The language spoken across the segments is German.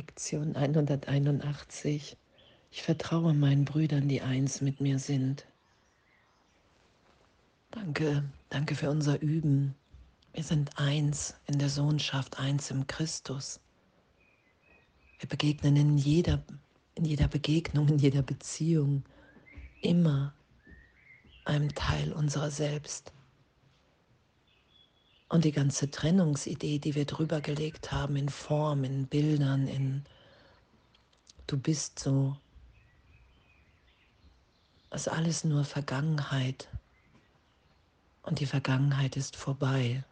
Lektion 181. Ich vertraue meinen Brüdern, die eins mit mir sind. Danke, danke für unser Üben. Wir sind eins in der Sohnschaft, eins im Christus. Wir begegnen in jeder, in jeder Begegnung, in jeder Beziehung immer einem Teil unserer selbst. Und die ganze Trennungsidee, die wir drüber gelegt haben, in Form, in Bildern, in du bist so, ist alles nur Vergangenheit. Und die Vergangenheit ist vorbei.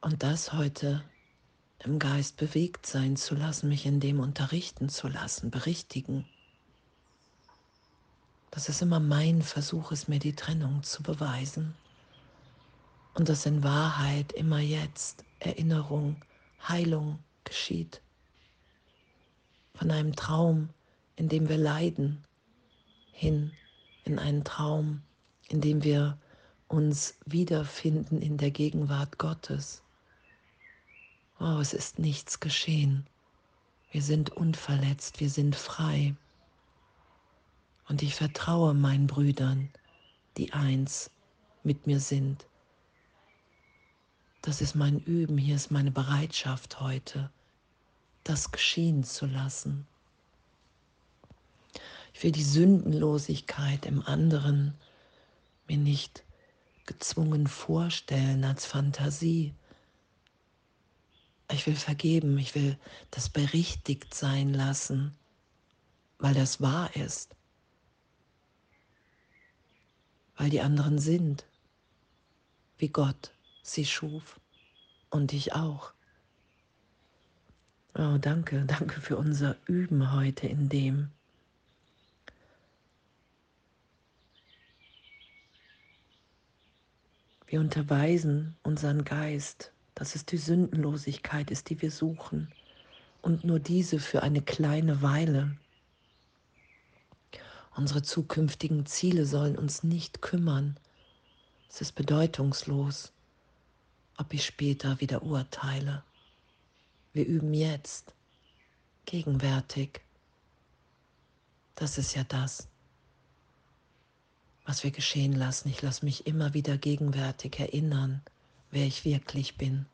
Und das heute im Geist bewegt sein zu lassen, mich in dem unterrichten zu lassen, berichtigen. Dass es immer mein Versuch ist, mir die Trennung zu beweisen. Und dass in Wahrheit immer jetzt Erinnerung, Heilung geschieht. Von einem Traum, in dem wir leiden, hin in einen Traum, in dem wir uns wiederfinden in der Gegenwart Gottes. Oh, es ist nichts geschehen. Wir sind unverletzt, wir sind frei. Und ich vertraue meinen Brüdern, die eins mit mir sind. Das ist mein Üben, hier ist meine Bereitschaft heute, das geschehen zu lassen. Ich will die Sündenlosigkeit im anderen mir nicht gezwungen vorstellen als Fantasie. Ich will vergeben, ich will das berichtigt sein lassen, weil das wahr ist weil die anderen sind, wie Gott sie schuf und ich auch. Oh, danke, danke für unser Üben heute in dem. Wir unterweisen unseren Geist, dass es die Sündenlosigkeit ist, die wir suchen, und nur diese für eine kleine Weile. Unsere zukünftigen Ziele sollen uns nicht kümmern. Es ist bedeutungslos, ob ich später wieder urteile. Wir üben jetzt, gegenwärtig. Das ist ja das, was wir geschehen lassen. Ich lasse mich immer wieder gegenwärtig erinnern, wer ich wirklich bin.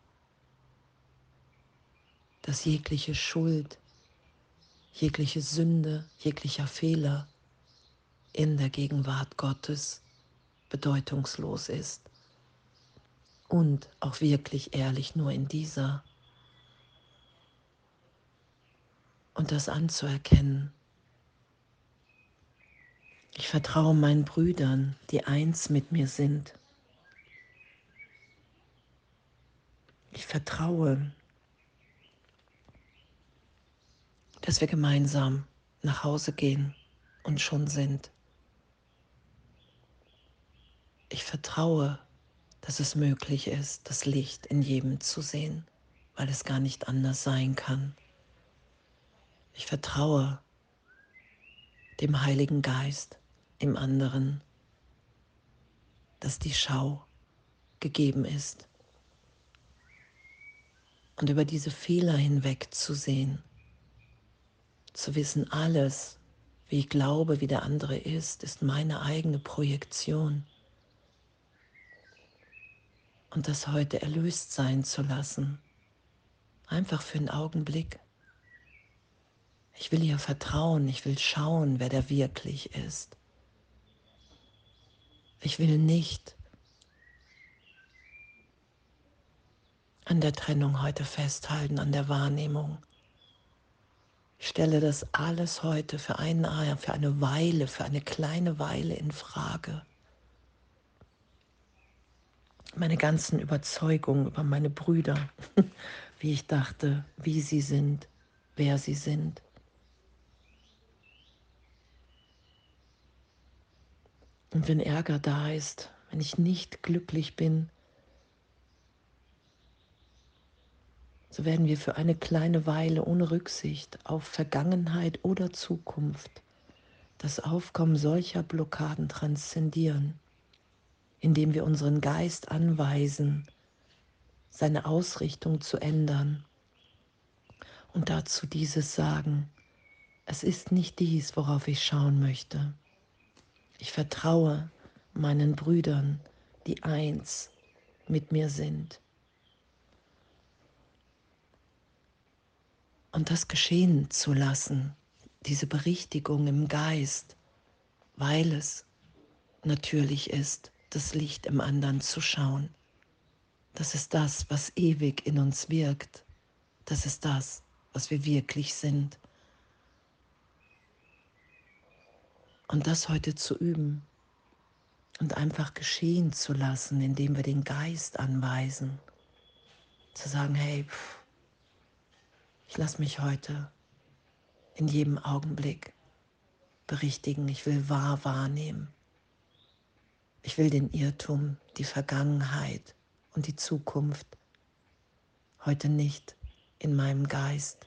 Dass jegliche Schuld, jegliche Sünde, jeglicher Fehler in der Gegenwart Gottes bedeutungslos ist und auch wirklich ehrlich nur in dieser. Und das anzuerkennen. Ich vertraue meinen Brüdern, die eins mit mir sind. Ich vertraue, dass wir gemeinsam nach Hause gehen und schon sind. Ich vertraue, dass es möglich ist, das Licht in jedem zu sehen, weil es gar nicht anders sein kann. Ich vertraue dem Heiligen Geist im anderen, dass die Schau gegeben ist. Und über diese Fehler hinweg zu sehen, zu wissen, alles, wie ich glaube, wie der andere ist, ist meine eigene Projektion und das heute erlöst sein zu lassen. Einfach für einen Augenblick. Ich will ihr vertrauen, ich will schauen, wer der wirklich ist. Ich will nicht an der Trennung heute festhalten, an der Wahrnehmung. Ich stelle das alles heute für eine, für eine Weile, für eine kleine Weile in Frage meine ganzen Überzeugungen über meine Brüder, wie ich dachte, wie sie sind, wer sie sind. Und wenn Ärger da ist, wenn ich nicht glücklich bin, so werden wir für eine kleine Weile ohne Rücksicht auf Vergangenheit oder Zukunft das Aufkommen solcher Blockaden transzendieren indem wir unseren Geist anweisen, seine Ausrichtung zu ändern und dazu dieses sagen, es ist nicht dies, worauf ich schauen möchte. Ich vertraue meinen Brüdern, die eins mit mir sind. Und das geschehen zu lassen, diese Berichtigung im Geist, weil es natürlich ist, das Licht im anderen zu schauen. Das ist das, was ewig in uns wirkt. Das ist das, was wir wirklich sind. Und das heute zu üben und einfach geschehen zu lassen, indem wir den Geist anweisen. Zu sagen, hey, pff, ich lasse mich heute in jedem Augenblick berichtigen. Ich will wahr wahrnehmen. Ich will den Irrtum, die Vergangenheit und die Zukunft heute nicht in meinem Geist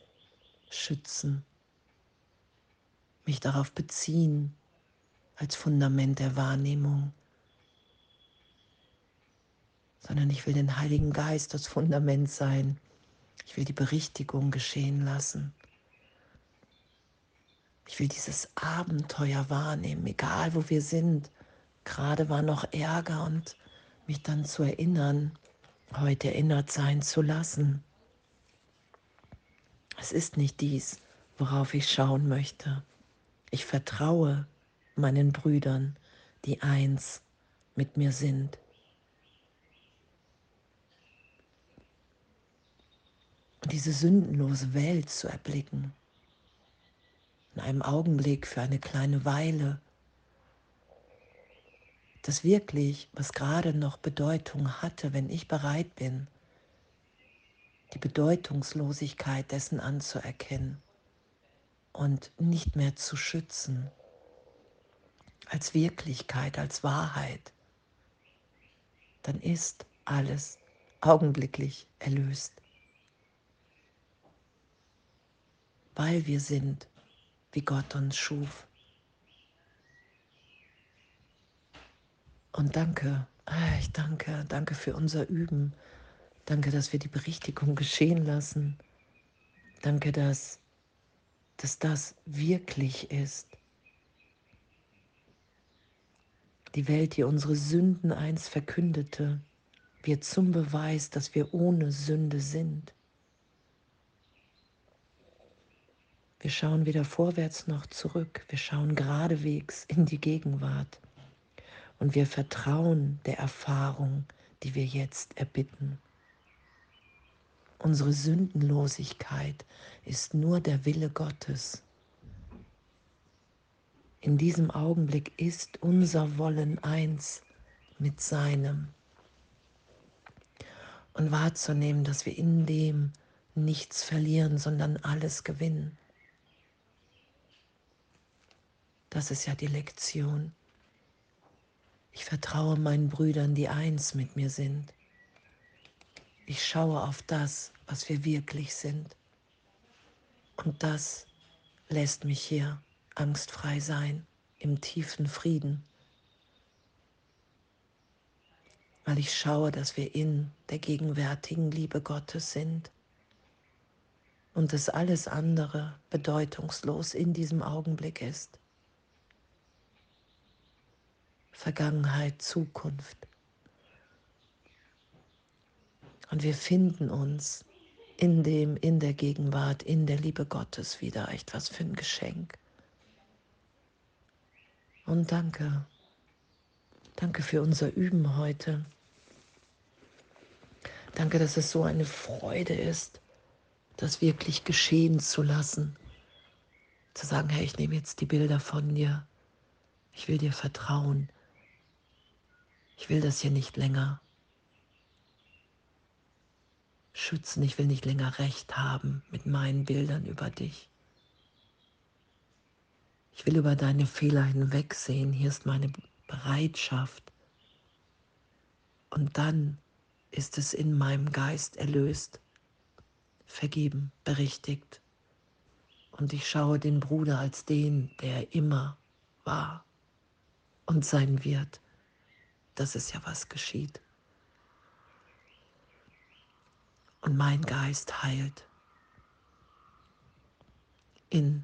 schützen, mich darauf beziehen als Fundament der Wahrnehmung, sondern ich will den Heiligen Geist als Fundament sein. Ich will die Berichtigung geschehen lassen. Ich will dieses Abenteuer wahrnehmen, egal wo wir sind. Gerade war noch Ärger und mich dann zu erinnern, heute erinnert sein zu lassen. Es ist nicht dies, worauf ich schauen möchte. Ich vertraue meinen Brüdern, die eins mit mir sind. Diese sündenlose Welt zu erblicken, in einem Augenblick für eine kleine Weile, das wirklich, was gerade noch Bedeutung hatte, wenn ich bereit bin, die Bedeutungslosigkeit dessen anzuerkennen und nicht mehr zu schützen, als Wirklichkeit, als Wahrheit, dann ist alles augenblicklich erlöst. Weil wir sind, wie Gott uns schuf. Und danke, ah, ich danke, danke für unser Üben. Danke, dass wir die Berichtigung geschehen lassen. Danke, dass, dass das wirklich ist. Die Welt, die unsere Sünden einst verkündete, wird zum Beweis, dass wir ohne Sünde sind. Wir schauen weder vorwärts noch zurück. Wir schauen geradewegs in die Gegenwart. Und wir vertrauen der Erfahrung, die wir jetzt erbitten. Unsere Sündenlosigkeit ist nur der Wille Gottes. In diesem Augenblick ist unser Wollen eins mit seinem. Und wahrzunehmen, dass wir in dem nichts verlieren, sondern alles gewinnen. Das ist ja die Lektion. Ich vertraue meinen Brüdern, die eins mit mir sind. Ich schaue auf das, was wir wirklich sind. Und das lässt mich hier angstfrei sein, im tiefen Frieden, weil ich schaue, dass wir in der gegenwärtigen Liebe Gottes sind und dass alles andere bedeutungslos in diesem Augenblick ist. Vergangenheit, Zukunft. Und wir finden uns in dem, in der Gegenwart, in der Liebe Gottes wieder. Echt was für ein Geschenk. Und danke. Danke für unser Üben heute. Danke, dass es so eine Freude ist, das wirklich geschehen zu lassen. Zu sagen, hey, ich nehme jetzt die Bilder von dir. Ich will dir vertrauen. Ich will das hier nicht länger schützen. Ich will nicht länger recht haben mit meinen Bildern über dich. Ich will über deine Fehler hinwegsehen. Hier ist meine Bereitschaft. Und dann ist es in meinem Geist erlöst, vergeben, berichtigt. Und ich schaue den Bruder als den, der immer war und sein wird das ist ja was geschieht. und mein Geist heilt in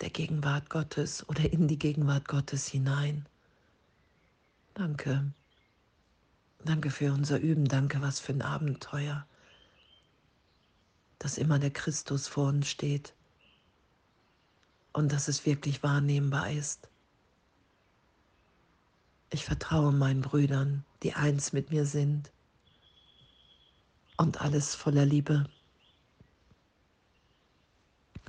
der Gegenwart Gottes oder in die Gegenwart Gottes hinein. Danke. Danke für unser Üben. Danke, was für ein Abenteuer, dass immer der Christus vor uns steht und dass es wirklich wahrnehmbar ist. Ich vertraue meinen Brüdern, die eins mit mir sind und alles voller Liebe.